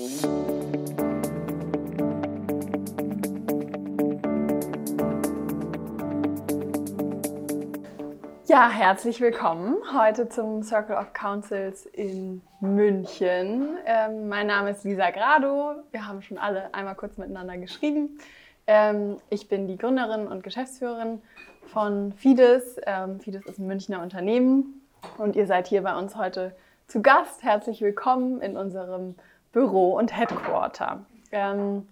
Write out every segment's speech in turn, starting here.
Ja, herzlich willkommen heute zum Circle of Councils in München. Ähm, mein Name ist Lisa Grado. Wir haben schon alle einmal kurz miteinander geschrieben. Ähm, ich bin die Gründerin und Geschäftsführerin von Fides. Ähm, Fides ist ein Münchner Unternehmen und ihr seid hier bei uns heute zu Gast. Herzlich willkommen in unserem Büro und Headquarter. Ähm,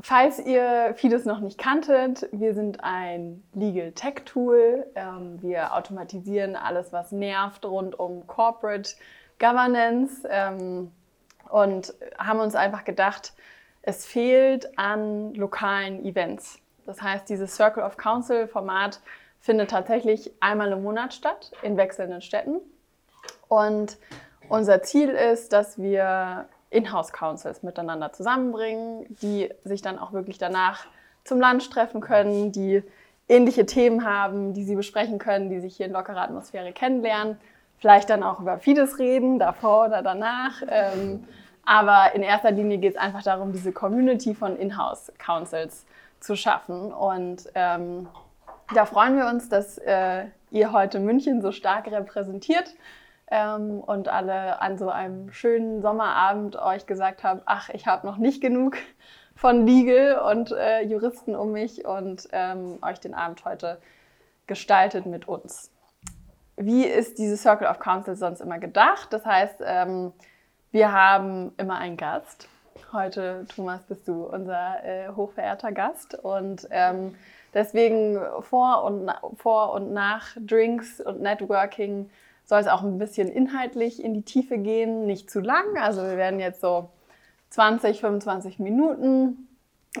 falls ihr Fides noch nicht kanntet, wir sind ein Legal Tech Tool. Ähm, wir automatisieren alles, was nervt rund um Corporate Governance ähm, und haben uns einfach gedacht, es fehlt an lokalen Events. Das heißt, dieses Circle of Council Format findet tatsächlich einmal im Monat statt in wechselnden Städten. Und unser Ziel ist, dass wir Inhouse-Councils miteinander zusammenbringen, die sich dann auch wirklich danach zum Lunch treffen können, die ähnliche Themen haben, die sie besprechen können, die sich hier in lockerer Atmosphäre kennenlernen, vielleicht dann auch über Fides reden, davor oder danach. Ähm, aber in erster Linie geht es einfach darum, diese Community von Inhouse-Councils zu schaffen. Und ähm, da freuen wir uns, dass äh, ihr heute München so stark repräsentiert ähm, und alle an so einem schönen Sommerabend euch gesagt habt, ach, ich habe noch nicht genug von Legal und äh, Juristen um mich und ähm, euch den Abend heute gestaltet mit uns. Wie ist diese Circle of Council sonst immer gedacht? Das heißt, ähm, wir haben immer einen Gast. Heute, Thomas, bist du unser äh, hochverehrter Gast und ähm, deswegen vor und, vor und nach Drinks und Networking soll es auch ein bisschen inhaltlich in die Tiefe gehen, nicht zu lang. Also wir werden jetzt so 20, 25 Minuten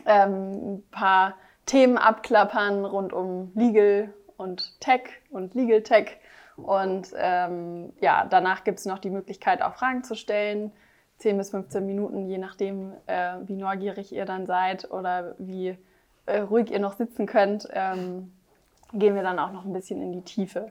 ähm, ein paar Themen abklappern rund um Legal und Tech und Legal Tech. Und ähm, ja, danach gibt es noch die Möglichkeit, auch Fragen zu stellen. 10 bis 15 Minuten, je nachdem, äh, wie neugierig ihr dann seid oder wie äh, ruhig ihr noch sitzen könnt, ähm, gehen wir dann auch noch ein bisschen in die Tiefe.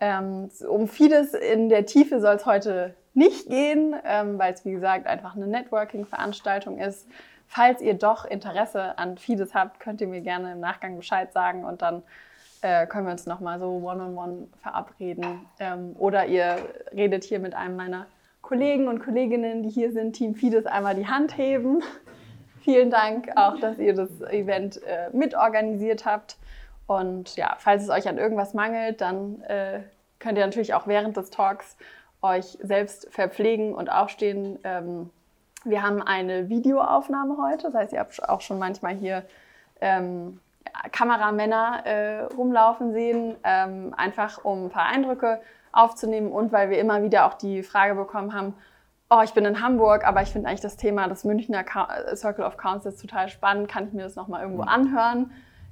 Ähm, um vieles in der Tiefe soll es heute nicht gehen, ähm, weil es wie gesagt einfach eine Networking-Veranstaltung ist. Falls ihr doch Interesse an Fides habt, könnt ihr mir gerne im Nachgang Bescheid sagen und dann äh, können wir uns nochmal so one-on-one -on -one verabreden. Ähm, oder ihr redet hier mit einem meiner Kollegen und Kolleginnen, die hier sind, Team Fides, einmal die Hand heben. Vielen Dank auch, dass ihr das Event äh, mitorganisiert habt. Und ja, falls es euch an irgendwas mangelt, dann äh, könnt ihr natürlich auch während des Talks euch selbst verpflegen und aufstehen. Ähm, wir haben eine Videoaufnahme heute, das heißt, ihr habt auch schon manchmal hier ähm, Kameramänner äh, rumlaufen sehen, ähm, einfach um ein paar Eindrücke aufzunehmen und weil wir immer wieder auch die Frage bekommen haben, oh, ich bin in Hamburg, aber ich finde eigentlich das Thema des Münchner Circle of Councils total spannend, kann ich mir das nochmal irgendwo anhören?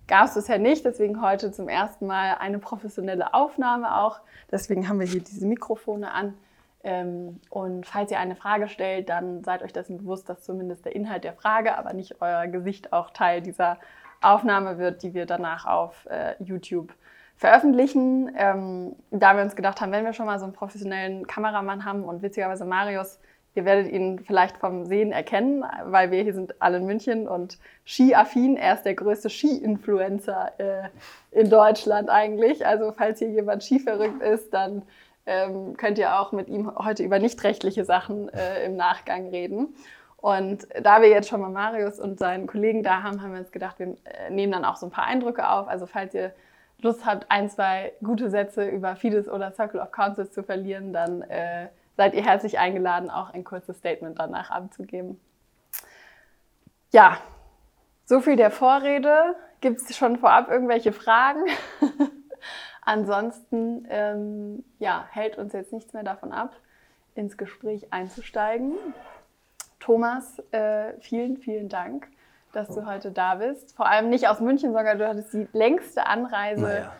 Gab es bisher nicht. Deswegen heute zum ersten Mal eine professionelle Aufnahme auch. Deswegen haben wir hier diese Mikrofone an. Ähm, und falls ihr eine Frage stellt, dann seid euch dessen bewusst, dass zumindest der Inhalt der Frage, aber nicht euer Gesicht auch Teil dieser Aufnahme wird, die wir danach auf äh, YouTube veröffentlichen. Ähm, da wir uns gedacht haben, wenn wir schon mal so einen professionellen Kameramann haben und witzigerweise Marius Ihr werdet ihn vielleicht vom Sehen erkennen, weil wir hier sind alle in München und skiaffin. Er ist der größte Ski-Influencer äh, in Deutschland eigentlich. Also falls hier jemand skiverrückt ist, dann ähm, könnt ihr auch mit ihm heute über nicht rechtliche Sachen äh, im Nachgang reden. Und da wir jetzt schon mal Marius und seinen Kollegen da haben, haben wir uns gedacht, wir äh, nehmen dann auch so ein paar Eindrücke auf. Also falls ihr Lust habt, ein, zwei gute Sätze über Fides oder Circle of Councils zu verlieren, dann äh, seid ihr herzlich eingeladen, auch ein kurzes Statement danach abzugeben. Ja, so viel der Vorrede. Gibt es schon vorab irgendwelche Fragen? Ansonsten ähm, ja, hält uns jetzt nichts mehr davon ab, ins Gespräch einzusteigen. Thomas, äh, vielen, vielen Dank dass du heute da bist. Vor allem nicht aus München, sondern du hattest die längste Anreise naja.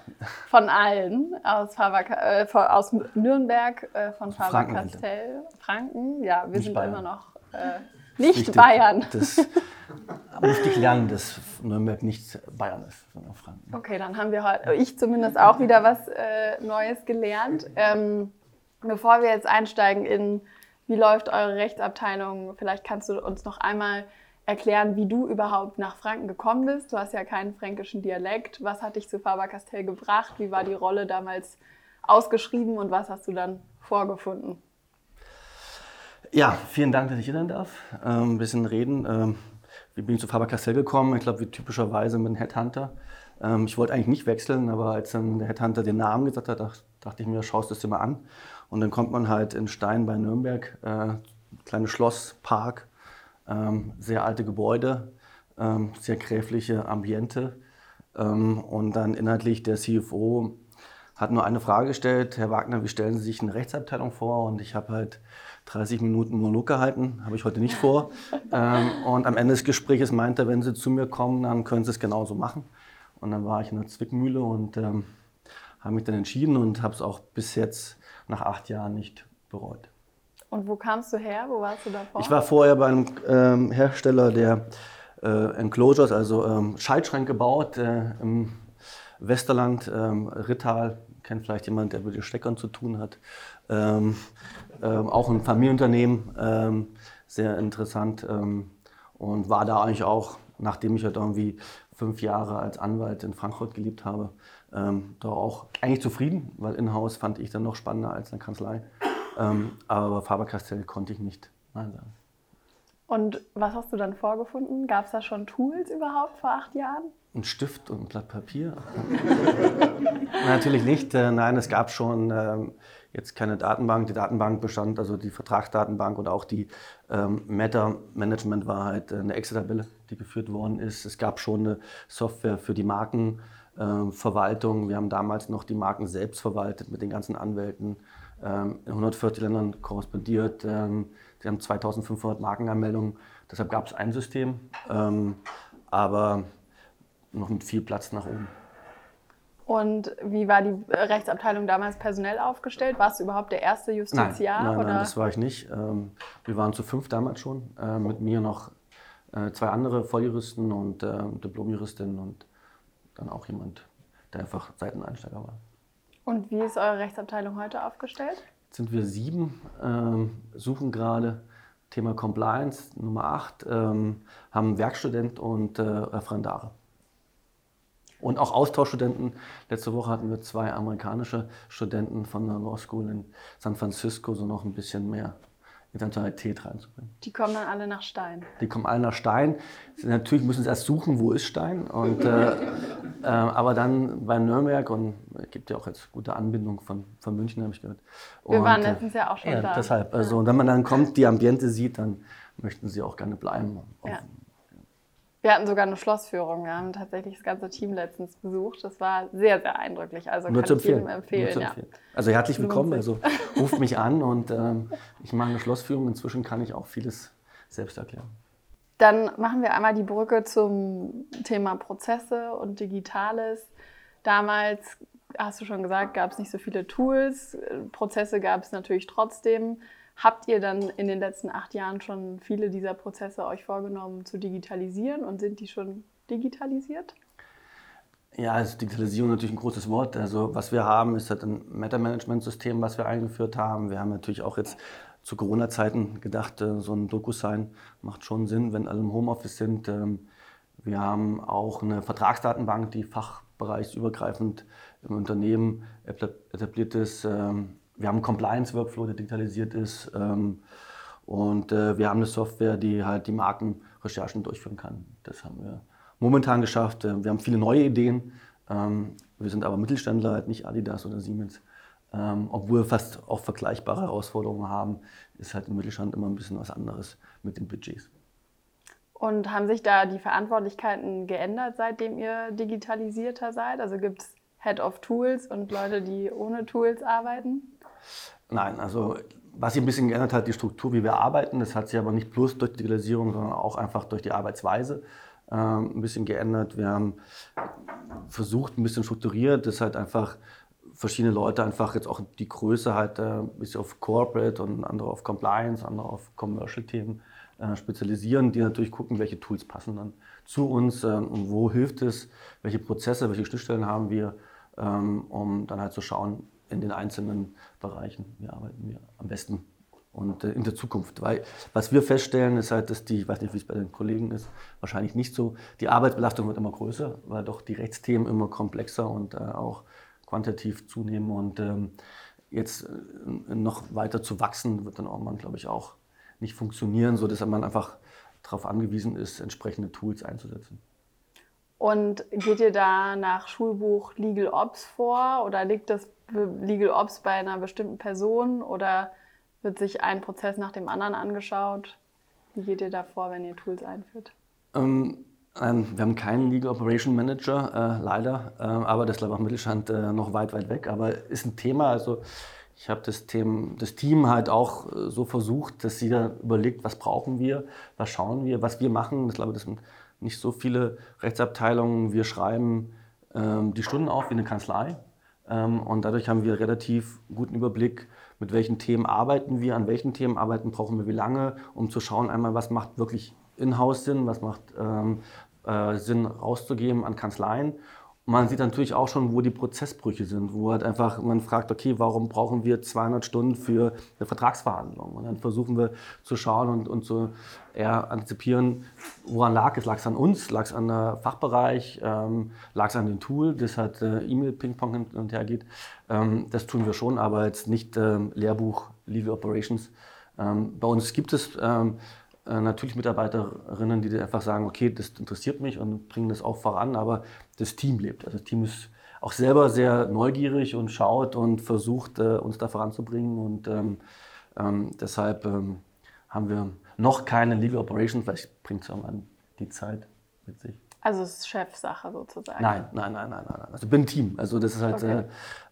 von allen aus, Faber, äh, aus Nürnberg äh, von Faber-Castell. Franken, ja, wir nicht sind Bayern. immer noch äh, nicht Wichtig, Bayern. Das musste ich lernen, dass Nürnberg nicht Bayern ist, sondern Franken. Okay, dann haben wir heute, ich zumindest auch wieder was äh, Neues gelernt. Ähm, bevor wir jetzt einsteigen in Wie läuft eure Rechtsabteilung? Vielleicht kannst du uns noch einmal erklären, wie du überhaupt nach Franken gekommen bist. Du hast ja keinen fränkischen Dialekt. Was hat dich zu Faber-Castell gebracht? Wie war die Rolle damals ausgeschrieben und was hast du dann vorgefunden? Ja, vielen Dank, dass ich hier sein darf. Ähm, ein bisschen reden. Ähm, wie bin ich zu Faber-Castell gekommen? Ich glaube, wie typischerweise mit einem Headhunter. Ähm, ich wollte eigentlich nicht wechseln, aber als dann der Headhunter den Namen gesagt hat, dachte ich mir, schaust du es dir mal an. Und dann kommt man halt in Stein bei Nürnberg, äh, kleines Schloss, Park, ähm, sehr alte Gebäude, ähm, sehr gräfliche Ambiente. Ähm, und dann inhaltlich der CFO hat nur eine Frage gestellt, Herr Wagner, wie stellen Sie sich eine Rechtsabteilung vor? Und ich habe halt 30 Minuten Monolog gehalten, habe ich heute nicht vor. ähm, und am Ende des Gesprächs meinte er, wenn Sie zu mir kommen, dann können Sie es genauso machen. Und dann war ich in der Zwickmühle und ähm, habe mich dann entschieden und habe es auch bis jetzt nach acht Jahren nicht bereut. Und wo kamst du her? Wo warst du davor? Ich war vorher bei einem ähm, Hersteller, der äh, Enclosures, also ähm, Schaltschränke baut äh, im Westerland, ähm, Rittal, kennt vielleicht jemand, der mit den Steckern zu tun hat. Ähm, ähm, auch ein Familienunternehmen, ähm, sehr interessant und war da eigentlich auch, nachdem ich halt irgendwie fünf Jahre als Anwalt in Frankfurt gelebt habe, ähm, da auch eigentlich zufrieden, weil in-house fand ich dann noch spannender als eine Kanzlei. Ähm, aber Faber-Castell konnte ich nicht Nein sagen. Und was hast du dann vorgefunden? Gab es da schon Tools überhaupt vor acht Jahren? Ein Stift und ein Blatt Papier? Natürlich nicht. Äh, nein, es gab schon ähm, jetzt keine Datenbank. Die Datenbank bestand, also die Vertragsdatenbank und auch die ähm, Meta-Management war halt eine Excel-Tabelle, die geführt worden ist. Es gab schon eine Software für die Marken. Ähm, Verwaltung. Wir haben damals noch die Marken selbst verwaltet mit den ganzen Anwälten, ähm, in 140 Ländern korrespondiert. Ähm, wir haben 2500 Markenanmeldungen, deshalb gab es ein System, aber noch mit viel Platz nach oben. Und wie war die Rechtsabteilung damals personell aufgestellt? Warst du überhaupt der erste Justiziar? Nein, nein, nein das war ich nicht. Wir waren zu fünf damals schon. Äh, mit mir noch äh, zwei andere Volljuristen und äh, Diplomjuristin und dann auch jemand, der einfach Seiteneinsteiger war. Und wie ist eure Rechtsabteilung heute aufgestellt? Jetzt sind wir sieben, ähm, suchen gerade Thema Compliance, Nummer acht, ähm, haben Werkstudent und äh, Referendare. Und auch Austauschstudenten. Letzte Woche hatten wir zwei amerikanische Studenten von der Law School in San Francisco, so noch ein bisschen mehr Internationalität reinzubringen. Die kommen dann alle nach Stein. Die kommen alle nach Stein. Natürlich müssen sie erst suchen, wo ist Stein. Und, äh, äh, aber dann bei Nürnberg und es gibt ja auch jetzt gute Anbindung von, von München, habe ich gehört. Und, Wir waren äh, letztens ja auch schon ja, da. Deshalb, also, wenn man dann kommt, die Ambiente sieht, dann möchten sie auch gerne bleiben. Ja. Wir hatten sogar eine Schlossführung. Wir haben tatsächlich das ganze Team letztens besucht. Das war sehr, sehr eindrücklich. Also Nur kann ich jedem empfehlen. Ja. Also herzlich willkommen. Also ruft mich an und ähm, ich mache eine Schlossführung. Inzwischen kann ich auch vieles selbst erklären. Dann machen wir einmal die Brücke zum Thema Prozesse und Digitales. Damals, hast du schon gesagt, gab es nicht so viele Tools. Prozesse gab es natürlich trotzdem. Habt ihr dann in den letzten acht Jahren schon viele dieser Prozesse euch vorgenommen zu digitalisieren und sind die schon digitalisiert? Ja, also Digitalisierung ist natürlich ein großes Wort. Also was wir haben, ist halt ein Meta-Management-System, was wir eingeführt haben. Wir haben natürlich auch jetzt zu Corona-Zeiten gedacht, äh, so ein DocuSign macht schon Sinn, wenn alle im Homeoffice sind. Ähm, wir haben auch eine Vertragsdatenbank, die fachbereichsübergreifend im Unternehmen etabliert ist. Ähm, wir haben einen Compliance-Workflow, der digitalisiert ist. Ähm, und äh, wir haben eine Software, die halt die Markenrecherchen durchführen kann. Das haben wir momentan geschafft. Äh, wir haben viele neue Ideen. Ähm, wir sind aber Mittelständler, halt nicht Adidas oder Siemens. Ähm, obwohl wir fast auch vergleichbare Herausforderungen haben, ist halt im Mittelstand immer ein bisschen was anderes mit den Budgets. Und haben sich da die Verantwortlichkeiten geändert, seitdem ihr digitalisierter seid? Also gibt es Head of Tools und Leute, die ohne Tools arbeiten? Nein, also was sich ein bisschen geändert hat, die Struktur, wie wir arbeiten, das hat sich aber nicht bloß durch Digitalisierung, sondern auch einfach durch die Arbeitsweise äh, ein bisschen geändert. Wir haben versucht, ein bisschen strukturiert, das halt einfach verschiedene Leute einfach jetzt auch die Größe halt äh, ein bisschen auf Corporate und andere auf Compliance, andere auf Commercial-Themen äh, spezialisieren, die natürlich gucken, welche Tools passen dann zu uns äh, und wo hilft es, welche Prozesse, welche Schnittstellen haben wir, ähm, um dann halt zu schauen, in den einzelnen Bereichen, wie arbeiten wir am besten und äh, in der Zukunft. Weil was wir feststellen, ist halt, dass die, ich weiß nicht, wie es bei den Kollegen ist, wahrscheinlich nicht so, die Arbeitsbelastung wird immer größer, weil doch die Rechtsthemen immer komplexer und äh, auch quantitativ zunehmen und ähm, jetzt äh, noch weiter zu wachsen, wird dann irgendwann, glaube ich, auch nicht funktionieren, sodass man einfach darauf angewiesen ist, entsprechende Tools einzusetzen. Und geht ihr da nach Schulbuch Legal Ops vor oder liegt das Legal Ops bei einer bestimmten Person oder wird sich ein Prozess nach dem anderen angeschaut? Wie geht ihr da vor, wenn ihr Tools einführt? Ähm, ähm, wir haben keinen Legal Operation Manager, äh, leider, äh, aber das ich auch Mittelstand äh, noch weit, weit weg. Aber ist ein Thema. Also ich habe das, das Team halt auch äh, so versucht, dass jeder überlegt, was brauchen wir, was schauen wir, was wir machen. Ich glaube, das sind nicht so viele Rechtsabteilungen. Wir schreiben ähm, die Stunden auf wie eine Kanzlei. Ähm, und dadurch haben wir relativ guten Überblick, mit welchen Themen arbeiten wir, an welchen Themen arbeiten, brauchen wir wie lange, um zu schauen, einmal, was macht wirklich in-house Sinn, was macht ähm, äh, Sinn rauszugeben an Kanzleien man sieht natürlich auch schon, wo die Prozessbrüche sind, wo halt einfach man fragt, okay, warum brauchen wir 200 Stunden für eine Vertragsverhandlung? Und dann versuchen wir zu schauen und, und zu eher antizipieren, woran lag es? Lag es an uns? Lag es an der Fachbereich? Ähm, lag es an dem Tool, das halt äh, E-Mail-Ping-Pong hin und her geht? Ähm, das tun wir schon, aber jetzt nicht ähm, Lehrbuch Legal Operations. Ähm, bei uns gibt es ähm, äh, natürlich Mitarbeiterinnen, die einfach sagen, okay, das interessiert mich und bringen das auch voran, aber das Team lebt. Also das Team ist auch selber sehr neugierig und schaut und versucht, äh, uns da voranzubringen. Und ähm, ähm, deshalb ähm, haben wir noch keine Legal Operations, vielleicht bringt es irgendwann die Zeit mit sich. Also es ist Chefsache sozusagen? Nein, nein, nein, nein, nein. Also ich bin ein Team. Also das ist halt, okay. äh,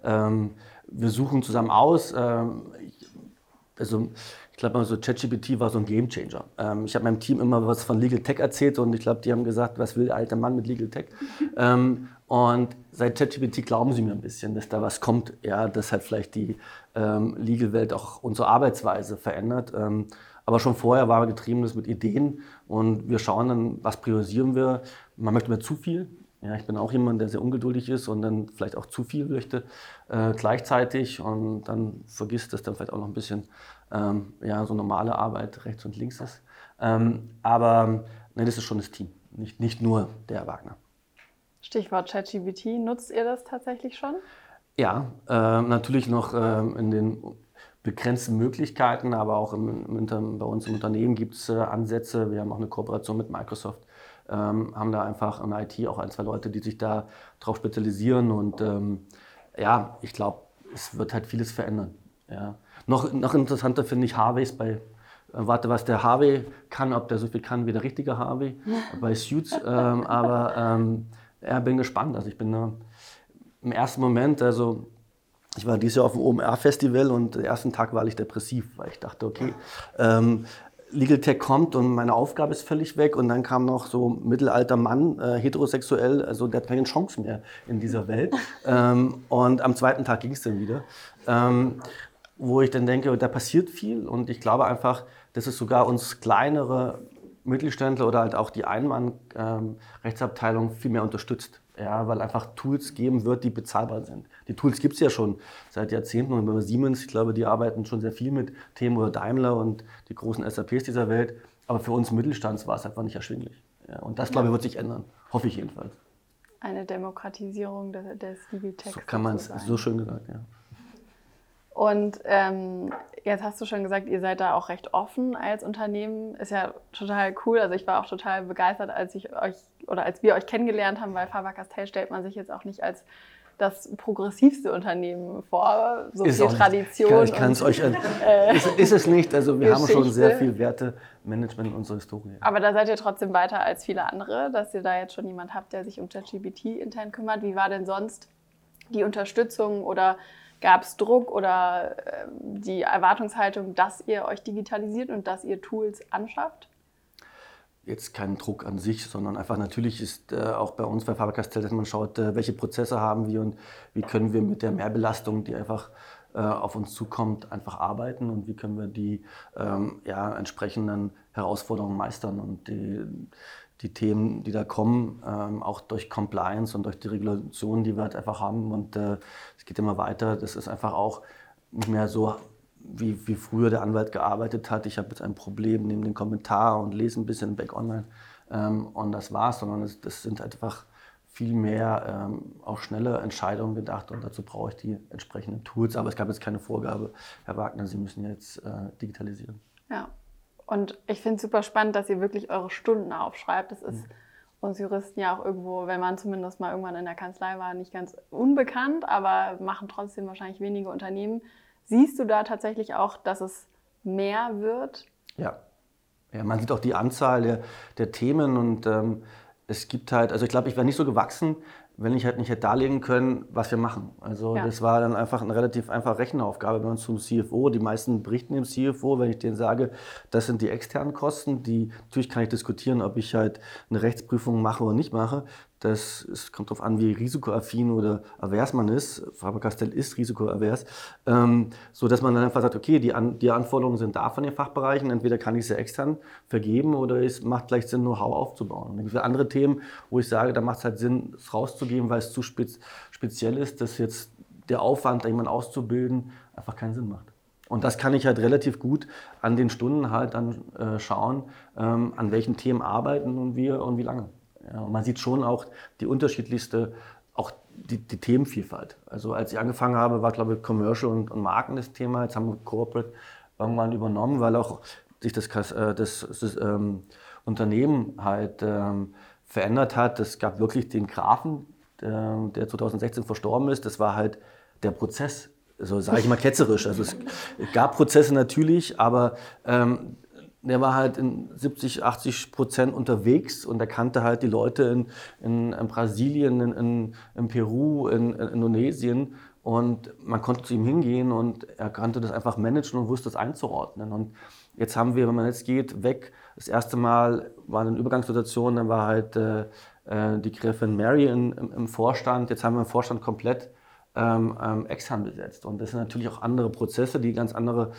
ähm, wir suchen zusammen aus. Ähm, ich, also ich glaube, so ChatGPT war so ein Gamechanger. Ähm, ich habe meinem Team immer was von Legal Tech erzählt und ich glaube, die haben gesagt, was will der alte Mann mit Legal Tech? ähm, und seit ChatGPT glauben sie mir ein bisschen, dass da was kommt, ja, das halt vielleicht die ähm, Legal-Welt auch unsere Arbeitsweise verändert. Ähm, aber schon vorher war getrieben das mit Ideen und wir schauen dann, was priorisieren wir. Man möchte mir zu viel. Ja, ich bin auch jemand, der sehr ungeduldig ist und dann vielleicht auch zu viel möchte äh, gleichzeitig und dann vergisst, dass dann vielleicht auch noch ein bisschen ähm, ja, so normale Arbeit rechts und links ist. Ähm, aber ne, das ist schon das Team, nicht, nicht nur der Wagner. Stichwort ChatGPT, nutzt ihr das tatsächlich schon? Ja, äh, natürlich noch äh, in den begrenzten Möglichkeiten, aber auch im, im, bei uns im Unternehmen gibt es äh, Ansätze. Wir haben auch eine Kooperation mit Microsoft, ähm, haben da einfach in IT auch ein, zwei Leute, die sich da drauf spezialisieren und ähm, ja, ich glaube, es wird halt vieles verändern. Ja. Noch, noch interessanter finde ich Harveys bei, äh, warte, was der Harvey kann, ob der so viel kann wie der richtige Harvey bei Suits. Ähm, aber ähm, ja, bin gespannt. Also ich bin äh, im ersten Moment, also ich war dieses Jahr auf dem OMR-Festival und den ersten Tag war ich depressiv, weil ich dachte, okay, ähm, Legal Tech kommt und meine Aufgabe ist völlig weg. Und dann kam noch so mittelalter Mann, äh, heterosexuell, also der hat keine Chance mehr in dieser Welt. ähm, und am zweiten Tag ging es dann wieder. Ähm, wo ich dann denke, da passiert viel und ich glaube einfach, dass es sogar uns kleinere Mittelständler oder halt auch die Einmann-Rechtsabteilung ähm, viel mehr unterstützt. Ja, weil einfach Tools geben wird, die bezahlbar sind. Die Tools gibt es ja schon seit Jahrzehnten und bei Siemens, ich glaube, die arbeiten schon sehr viel mit Themen oder Daimler und die großen SAPs dieser Welt. Aber für uns Mittelstands war es einfach nicht erschwinglich. Ja, und das, glaube ich, wird sich ändern. Hoffe ich jedenfalls. Eine Demokratisierung des, des Legal Tech. So kann man es, so schön gesagt, ja. Und ähm, jetzt hast du schon gesagt, ihr seid da auch recht offen als Unternehmen. Ist ja total cool. Also ich war auch total begeistert, als ich euch oder als wir euch kennengelernt haben, weil Faber Castell stellt man sich jetzt auch nicht als das progressivste Unternehmen vor, so ist viel Tradition. Ich kann es euch. Äh, ist, ist, es nicht. Also wir Geschichte. haben schon sehr viel Wertemanagement in unserer Historie. Aber da seid ihr trotzdem weiter als viele andere, dass ihr da jetzt schon jemand habt, der sich um ChatGPT intern kümmert. Wie war denn sonst die Unterstützung oder Gab es Druck oder äh, die Erwartungshaltung, dass ihr euch digitalisiert und dass ihr Tools anschafft? Jetzt kein Druck an sich, sondern einfach natürlich ist äh, auch bei uns bei Faber-Castell, dass man schaut, äh, welche Prozesse haben wir und wie können wir mit der Mehrbelastung, die einfach äh, auf uns zukommt, einfach arbeiten und wie können wir die ähm, ja, entsprechenden Herausforderungen meistern. Und die, die Themen, die da kommen, ähm, auch durch Compliance und durch die Regulationen, die wir halt einfach haben. Und äh, es geht immer weiter. Das ist einfach auch nicht mehr so wie, wie früher der Anwalt gearbeitet hat. Ich habe jetzt ein Problem, nehme den Kommentar und lese ein bisschen Back Online ähm, und das war's, sondern das, das sind einfach viel mehr ähm, auch schnelle Entscheidungen gedacht und dazu brauche ich die entsprechenden Tools. Aber es gab jetzt keine Vorgabe, Herr Wagner, Sie müssen jetzt äh, digitalisieren. Ja, und ich finde es super spannend, dass ihr wirklich eure Stunden aufschreibt. Das ist mhm. uns Juristen ja auch irgendwo, wenn man zumindest mal irgendwann in der Kanzlei war, nicht ganz unbekannt, aber machen trotzdem wahrscheinlich wenige Unternehmen. Siehst du da tatsächlich auch, dass es mehr wird? Ja. ja man sieht auch die Anzahl der, der Themen und ähm, es gibt halt, also ich glaube, ich wäre nicht so gewachsen, wenn ich halt nicht hätte darlegen können, was wir machen. Also ja. das war dann einfach eine relativ einfache Rechenaufgabe bei uns zum CFO. Die meisten berichten dem CFO, wenn ich denen sage, das sind die externen Kosten, die natürlich kann ich diskutieren, ob ich halt eine Rechtsprüfung mache oder nicht mache. Das es kommt darauf an, wie risikoaffin oder avers man ist. Faber-Castell ist risikoavers. Ähm, so dass man dann einfach sagt, okay, die, An die Anforderungen sind da von den Fachbereichen. Entweder kann ich sie extern vergeben oder es macht vielleicht Sinn, Know-how aufzubauen. Und dann gibt es andere Themen, wo ich sage, da macht es halt Sinn, es rauszugeben, weil es zu spez speziell ist, dass jetzt der Aufwand, da jemanden auszubilden, einfach keinen Sinn macht. Und das kann ich halt relativ gut an den Stunden halt dann äh, schauen, ähm, an welchen Themen arbeiten und wir und wie lange. Ja, und man sieht schon auch die unterschiedlichste, auch die, die, Themenvielfalt. Also als ich angefangen habe, war glaube ich Commercial und, und Marken das Thema. Jetzt haben wir Corporate irgendwann übernommen, weil auch sich das, äh, das, das ähm, Unternehmen halt ähm, verändert hat. Es gab wirklich den Grafen, der, der 2016 verstorben ist. Das war halt der Prozess so sage ich mal ketzerisch. Also es gab Prozesse natürlich, aber ähm, der war halt in 70, 80 Prozent unterwegs und er kannte halt die Leute in, in, in Brasilien, in, in, Peru, in, Indonesien und man konnte zu ihm hingehen und er konnte das einfach managen und wusste es einzuordnen. Und jetzt haben wir, wenn man jetzt geht, weg. Das erste Mal war eine Übergangssituation, dann war halt äh, äh die Gräfin Mary in, im, im, Vorstand. Jetzt haben wir den Vorstand komplett ähm, ähm, extern besetzt. Und das sind natürlich auch andere Prozesse, die ganz andere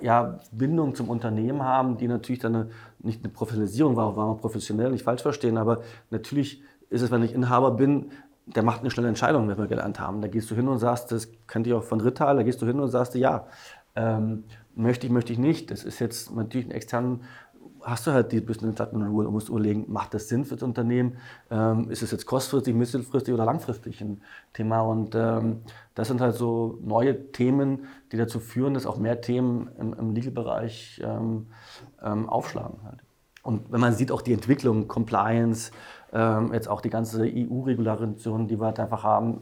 ja, Bindung zum Unternehmen haben, die natürlich dann eine, nicht eine Professionalisierung war, war man professionell, nicht falsch verstehen, aber natürlich ist es, wenn ich Inhaber bin, der macht eine schnelle Entscheidung, wenn wir gelernt haben. Da gehst du hin und sagst, das kennt ihr auch von Rittal, da gehst du hin und sagst, ja, ähm, möchte ich, möchte ich nicht. Das ist jetzt natürlich ein externen hast du halt die bisschen Ruhe und musst überlegen, macht das Sinn für das Unternehmen? Ähm, ist es jetzt kurzfristig, mittelfristig oder langfristig ein Thema? Und ähm, das sind halt so neue Themen, die dazu führen, dass auch mehr Themen im, im Legal-Bereich ähm, ähm aufschlagen. Halt. Und wenn man sieht auch die Entwicklung, Compliance, ähm, jetzt auch die ganze EU-Regulation, die wir halt einfach haben,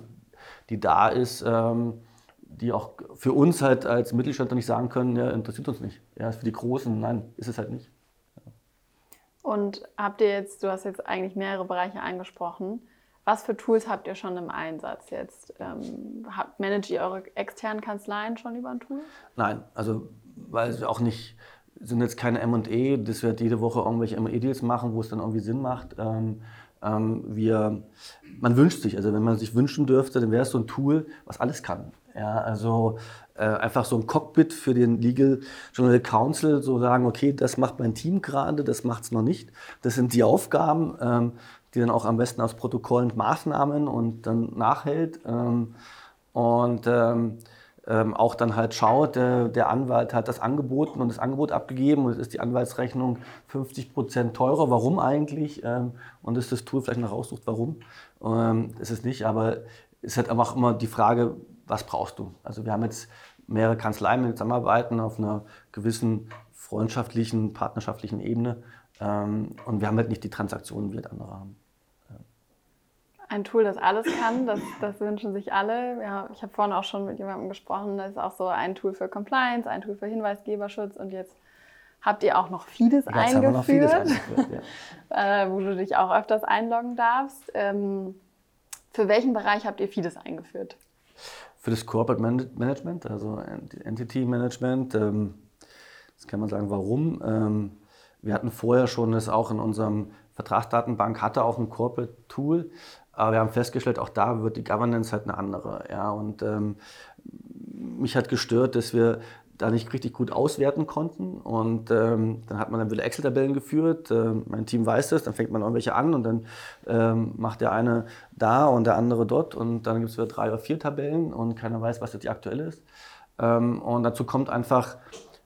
die da ist, ähm, die auch für uns halt als Mittelständler nicht sagen können, ja, interessiert uns nicht. Ja, für die Großen, nein, ist es halt nicht. Und habt ihr jetzt, du hast jetzt eigentlich mehrere Bereiche angesprochen. Was für Tools habt ihr schon im Einsatz jetzt? Ähm, managt ihr eure externen Kanzleien schon über ein Tool? Nein, also weil wir auch nicht, sind jetzt keine M&E, dass wir jede Woche irgendwelche M&E-Deals machen, wo es dann irgendwie Sinn macht. Ähm, ähm, wir, man wünscht sich, also wenn man sich wünschen dürfte, dann wäre es so ein Tool, was alles kann. Ja, also äh, einfach so ein Cockpit für den Legal General Counsel, so sagen, okay, das macht mein Team gerade, das macht es noch nicht. Das sind die Aufgaben, ähm, die dann auch am besten aus Protokollen und Maßnahmen und dann nachhält. Ähm, und ähm, ähm, auch dann halt schaut, der, der, Anwalt hat das angeboten und das Angebot abgegeben und es ist die Anwaltsrechnung 50 Prozent teurer. Warum eigentlich? Ähm, und ist das Tool vielleicht noch raussucht, warum? Ähm, ist es nicht, aber ist halt einfach immer die Frage, was brauchst du? Also wir haben jetzt mehrere Kanzleien mit zusammenarbeiten auf einer gewissen freundschaftlichen, partnerschaftlichen Ebene. Ähm, und wir haben halt nicht die Transaktionen, wie halt andere haben. Ein Tool, das alles kann, das, das wünschen sich alle. Ja, ich habe vorhin auch schon mit jemandem gesprochen, das ist auch so ein Tool für Compliance, ein Tool für Hinweisgeberschutz und jetzt habt ihr auch noch jetzt eingeführt, Fides eingeführt ja. äh, wo du dich auch öfters einloggen darfst. Ähm, für welchen Bereich habt ihr Fides eingeführt? für das Corporate Management, also Entity Management. Ähm, das kann man sagen, warum. Ähm, wir hatten vorher schon das auch in unserem Vertragsdatenbank, hatte auch ein Corporate Tool, aber wir haben festgestellt, auch da wird die Governance halt eine andere. Ja, und ähm, mich hat gestört, dass wir da nicht richtig gut auswerten konnten. Und ähm, dann hat man dann wieder Excel-Tabellen geführt. Ähm, mein Team weiß das, dann fängt man irgendwelche an und dann ähm, macht der eine da und der andere dort und dann gibt es wieder drei oder vier Tabellen und keiner weiß, was jetzt die aktuelle ist. Ähm, und dazu kommt einfach,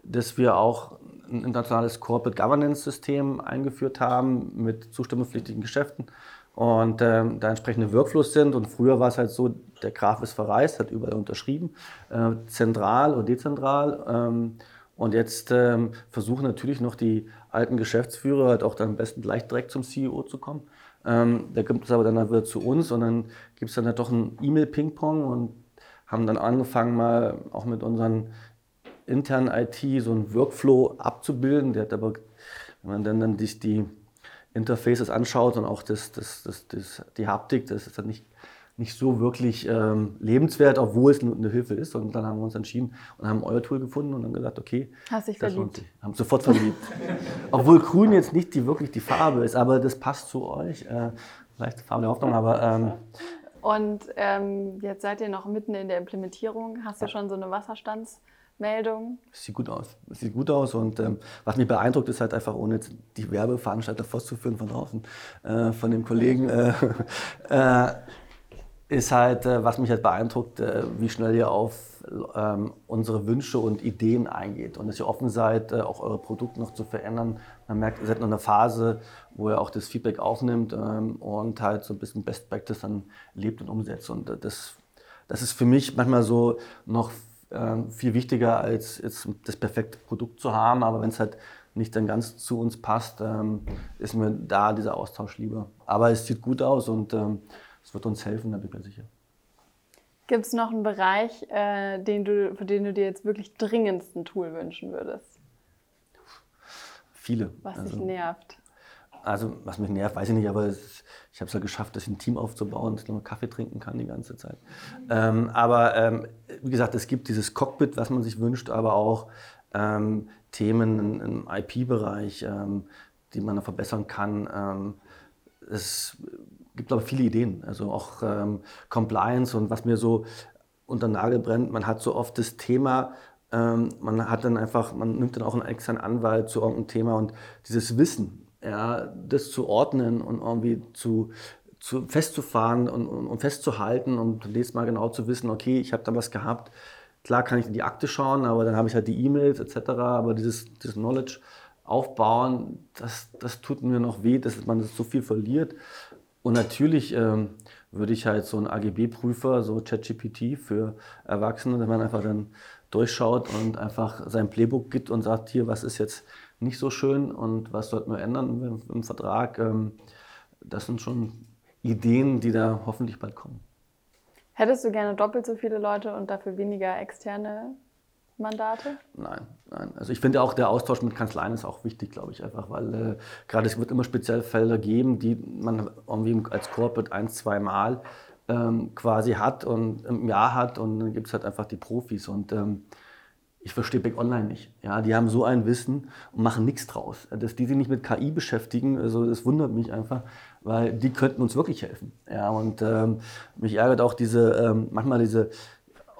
dass wir auch ein internationales Corporate Governance System eingeführt haben mit zustimmungspflichtigen Geschäften und ähm, da entsprechende Workflows sind. Und früher war es halt so, der Graf ist verreist, hat überall unterschrieben, äh, zentral oder dezentral. Ähm, und jetzt ähm, versuchen natürlich noch die alten Geschäftsführer halt auch dann am besten gleich direkt zum CEO zu kommen. Ähm, da gibt es aber dann wieder zu uns und dann gibt es dann halt doch ein E-Mail-Ping-Pong und haben dann angefangen mal auch mit unseren internen IT so einen Workflow abzubilden. Der hat aber, wenn man dann, dann sich die Interfaces anschaut und auch das, das, das, das, die Haptik, das ist dann nicht nicht so wirklich ähm, lebenswert, obwohl es eine Hilfe ist. Und dann haben wir uns entschieden und haben euer Tool gefunden und dann gesagt, okay. Hast dich verliebt. Haben sofort verliebt. obwohl grün jetzt nicht die, wirklich die Farbe ist, aber das passt zu euch. Äh, vielleicht Farbe der Hoffnung, aber... Ähm, und ähm, jetzt seid ihr noch mitten in der Implementierung. Hast du schon so eine Wasserstands- Meldung. Sieht gut aus. Sieht gut aus und ähm, was mich beeindruckt, ist halt einfach, ohne die Werbeveranstalter vorzuführen von draußen, äh, von dem Kollegen, äh, äh, ist halt, äh, was mich halt beeindruckt, äh, wie schnell ihr auf ähm, unsere Wünsche und Ideen eingeht und dass ihr offen seid, äh, auch eure Produkte noch zu verändern. Man merkt, ihr seid in einer Phase, wo ihr auch das Feedback aufnimmt ähm, und halt so ein bisschen Best Practice dann lebt und umsetzt. Und das, das ist für mich manchmal so noch ähm, viel wichtiger, als jetzt das perfekte Produkt zu haben. Aber wenn es halt nicht dann ganz zu uns passt, ist mir da dieser Austausch lieber. Aber es sieht gut aus und das wird uns helfen, da bin ich mir sicher. Gibt es noch einen Bereich, äh, den du, für den du dir jetzt wirklich dringendst ein Tool wünschen würdest? Viele. Was also, dich nervt? Also, was mich nervt, weiß ich nicht, aber es, ich habe es ja geschafft, dass ich ein Team aufzubauen, dass ich nur Kaffee trinken kann die ganze Zeit. Ähm, aber ähm, wie gesagt, es gibt dieses Cockpit, was man sich wünscht, aber auch ähm, Themen im IP-Bereich, ähm, die man verbessern kann. Ähm, es gibt, ich, viele Ideen. Also auch ähm, Compliance und was mir so unter den Nagel brennt, man hat so oft das Thema, man hat dann einfach, man nimmt dann auch einen externen Anwalt zu irgendeinem Thema und dieses Wissen, ja, das zu ordnen und irgendwie zu, zu festzufahren und, und, und festzuhalten und nächstes Mal genau zu wissen, okay, ich habe da was gehabt. Klar kann ich in die Akte schauen, aber dann habe ich halt die E-Mails etc. Aber dieses, dieses Knowledge aufbauen, das, das tut mir noch weh, dass man das so viel verliert. Und natürlich ähm, würde ich halt so einen AGB-Prüfer, so ChatGPT für Erwachsene, dass man einfach dann durchschaut und einfach sein Playbook gibt und sagt, hier, was ist jetzt nicht so schön und was sollten wir ändern im, im Vertrag. Ähm, das sind schon Ideen, die da hoffentlich bald kommen. Hättest du gerne doppelt so viele Leute und dafür weniger externe Mandate? Nein, nein. Also ich finde auch der Austausch mit Kanzleien ist auch wichtig, glaube ich, einfach, weil äh, gerade es wird immer spezielle Fälle geben, die man irgendwie als Corporate ein, zwei Mal ähm, quasi hat und im Jahr hat und dann gibt es halt einfach die Profis und ähm, ich verstehe Big Online nicht. Ja, die haben so ein Wissen und machen nichts draus. Dass die sich nicht mit KI beschäftigen, also das wundert mich einfach, weil die könnten uns wirklich helfen. Ja, und ähm, mich ärgert auch diese, ähm, manchmal diese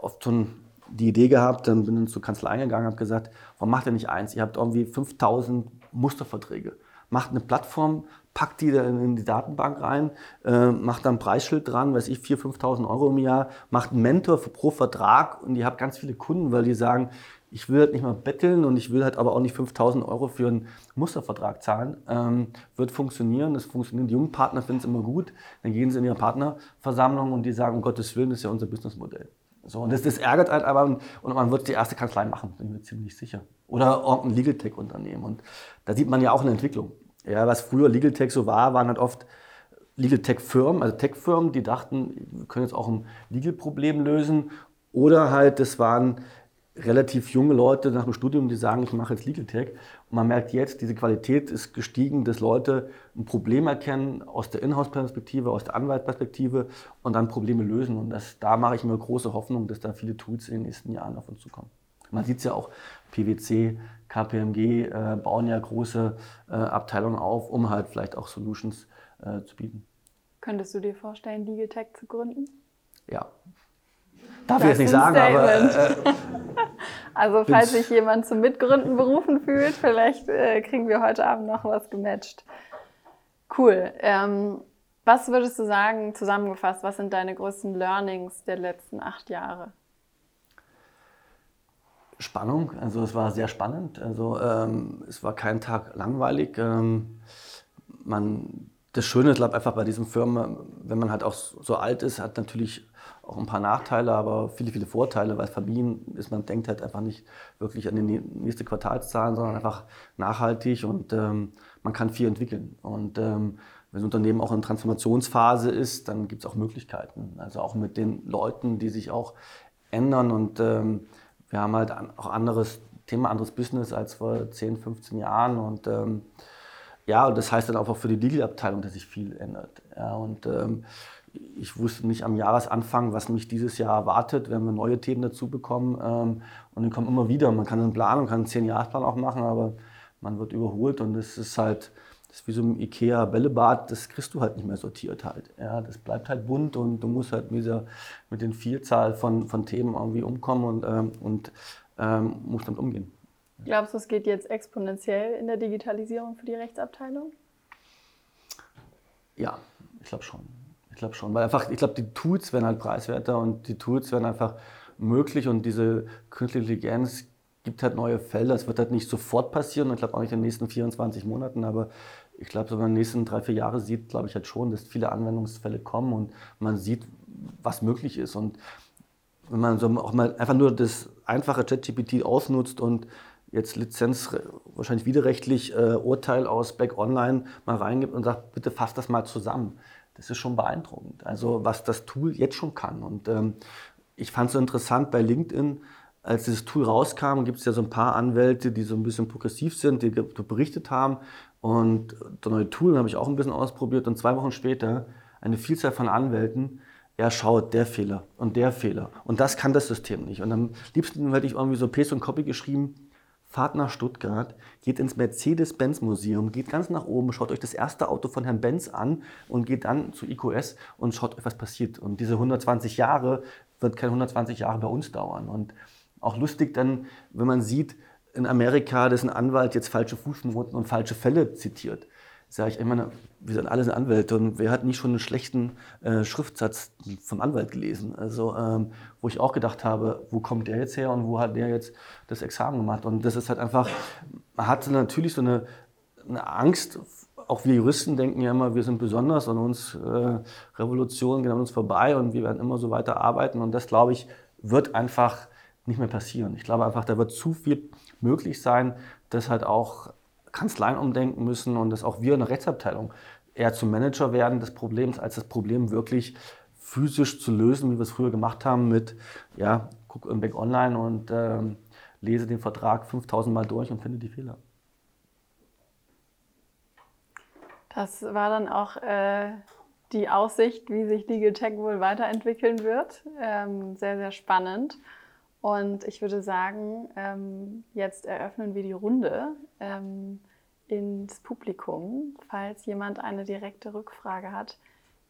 oft schon die Idee gehabt, dann bin ich zur Kanzlei gegangen habe gesagt, warum macht ihr nicht eins? Ihr habt irgendwie 5000 Musterverträge. Macht eine Plattform, packt die dann in die Datenbank rein, äh, macht dann ein Preisschild dran, weiß ich, 4.000, 5.000 Euro im Jahr, macht einen Mentor pro Vertrag und ihr habt ganz viele Kunden, weil die sagen, ich will halt nicht mal betteln und ich will halt aber auch nicht 5000 Euro für einen Mustervertrag zahlen. Ähm, wird funktionieren, das funktioniert. Die jungen Partner finden es immer gut. Dann gehen sie in ihre Partnerversammlung und die sagen, um Gottes Willen, das ist ja unser Businessmodell. So, und das, das ärgert halt aber und man wird die erste Kanzlei machen, bin ich mir ziemlich sicher. Oder irgendein Legal Tech Unternehmen. Und da sieht man ja auch eine Entwicklung. Ja, was früher Legal Tech so war, waren halt oft Legal Tech Firmen, also Tech Firmen, die dachten, wir können jetzt auch ein Legal Problem lösen. Oder halt, das waren relativ junge Leute nach dem Studium, die sagen, ich mache jetzt Legal Tech. Und man merkt jetzt, diese Qualität ist gestiegen, dass Leute ein Problem erkennen aus der Inhouse-Perspektive, aus der Anwaltperspektive und dann Probleme lösen. Und das, da mache ich mir große Hoffnung, dass da viele Tools in den nächsten Jahren auf uns zukommen. Man sieht es ja auch, PwC, KPMG äh, bauen ja große äh, Abteilungen auf, um halt vielleicht auch Solutions äh, zu bieten. Könntest du dir vorstellen, Legal Tech zu gründen? Ja, Darf ich jetzt nicht sagen, aber. Äh, also, falls sich jemand zum Mitgründen berufen fühlt, vielleicht äh, kriegen wir heute Abend noch was gematcht. Cool. Ähm, was würdest du sagen, zusammengefasst, was sind deine größten Learnings der letzten acht Jahre? Spannung. Also es war sehr spannend. Also ähm, es war kein Tag langweilig. Ähm, man, das Schöne ist, glaube einfach bei diesen Firmen, wenn man halt auch so alt ist, hat natürlich auch ein paar Nachteile, aber viele, viele Vorteile, weil verbiegen ist, man denkt halt einfach nicht wirklich an die nächste Quartalszahlen, sondern einfach nachhaltig und ähm, man kann viel entwickeln. Und ähm, wenn das Unternehmen auch in Transformationsphase ist, dann gibt es auch Möglichkeiten. Also auch mit den Leuten, die sich auch ändern und ähm, wir haben halt auch anderes Thema, anderes Business als vor 10, 15 Jahren und ähm, ja, und das heißt dann auch für die Legal-Abteilung, dass sich viel ändert. Ja, und ähm, ich wusste nicht am Jahresanfang, was mich dieses Jahr erwartet, wenn wir neue Themen dazu bekommen. Ähm, und die kommen immer wieder. Man kann einen Plan, man kann einen Zehn-Jahresplan auch machen, aber man wird überholt und es ist halt, das ist wie so ein Ikea-Bällebad, das kriegst du halt nicht mehr sortiert halt. Ja, das bleibt halt bunt und du musst halt mit, dieser, mit den Vielzahl von, von Themen irgendwie umkommen und, ähm, und ähm, musst damit umgehen. Glaubst du, es geht jetzt exponentiell in der Digitalisierung für die Rechtsabteilung? Ja, ich glaube schon. Ich glaube schon. Weil einfach, ich glaube, die Tools werden halt preiswerter und die Tools werden einfach möglich und diese künstliche Intelligenz gibt halt neue Felder. Es wird halt nicht sofort passieren und ich glaube auch nicht in den nächsten 24 Monaten, aber ich glaube, wenn man den nächsten drei, vier Jahre sieht, glaube ich halt schon, dass viele Anwendungsfälle kommen und man sieht, was möglich ist. Und wenn man so auch mal einfach nur das einfache ChatGPT ausnutzt und jetzt Lizenz wahrscheinlich widerrechtlich äh, Urteil aus Back Online mal reingibt und sagt, bitte fasst das mal zusammen. Das ist schon beeindruckend. Also was das Tool jetzt schon kann. Und ähm, ich fand es so interessant bei LinkedIn, als dieses Tool rauskam, gibt es ja so ein paar Anwälte, die so ein bisschen progressiv sind, die berichtet haben. Und das neue Tool habe ich auch ein bisschen ausprobiert. Und zwei Wochen später eine Vielzahl von Anwälten, ja, schaut, der Fehler und der Fehler. Und das kann das System nicht. Und am liebsten hätte ich irgendwie so Paste und Copy geschrieben, fahrt nach Stuttgart, geht ins Mercedes-Benz-Museum, geht ganz nach oben, schaut euch das erste Auto von Herrn Benz an und geht dann zu IQS und schaut euch, was passiert. Und diese 120 Jahre wird keine 120 Jahre bei uns dauern. Und auch lustig dann, wenn man sieht, in Amerika, dass ein Anwalt jetzt falsche Fußnoten und falsche Fälle zitiert sage ich, ich meine, wir sind alle Anwälte und wer hat nicht schon einen schlechten äh, Schriftsatz vom Anwalt gelesen? Also, ähm, wo ich auch gedacht habe, wo kommt der jetzt her und wo hat der jetzt das Examen gemacht? Und das ist halt einfach, man hat natürlich so eine, eine Angst, auch wir Juristen denken ja immer, wir sind besonders und uns äh, Revolutionen gehen an uns vorbei und wir werden immer so weiter arbeiten. Und das, glaube ich, wird einfach nicht mehr passieren. Ich glaube einfach, da wird zu viel möglich sein, dass halt auch Kanzleien umdenken müssen und dass auch wir in der Rechtsabteilung eher zum Manager werden des Problems, als das Problem wirklich physisch zu lösen, wie wir es früher gemacht haben mit, ja, guck Back online und ähm, lese den Vertrag 5000 Mal durch und finde die Fehler. Das war dann auch äh, die Aussicht, wie sich Legal Tech wohl weiterentwickeln wird. Ähm, sehr, sehr spannend. Und ich würde sagen, ähm, jetzt eröffnen wir die Runde ähm, ins Publikum. Falls jemand eine direkte Rückfrage hat,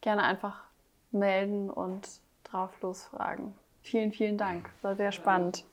gerne einfach melden und drauf losfragen. Vielen, vielen Dank. War sehr spannend.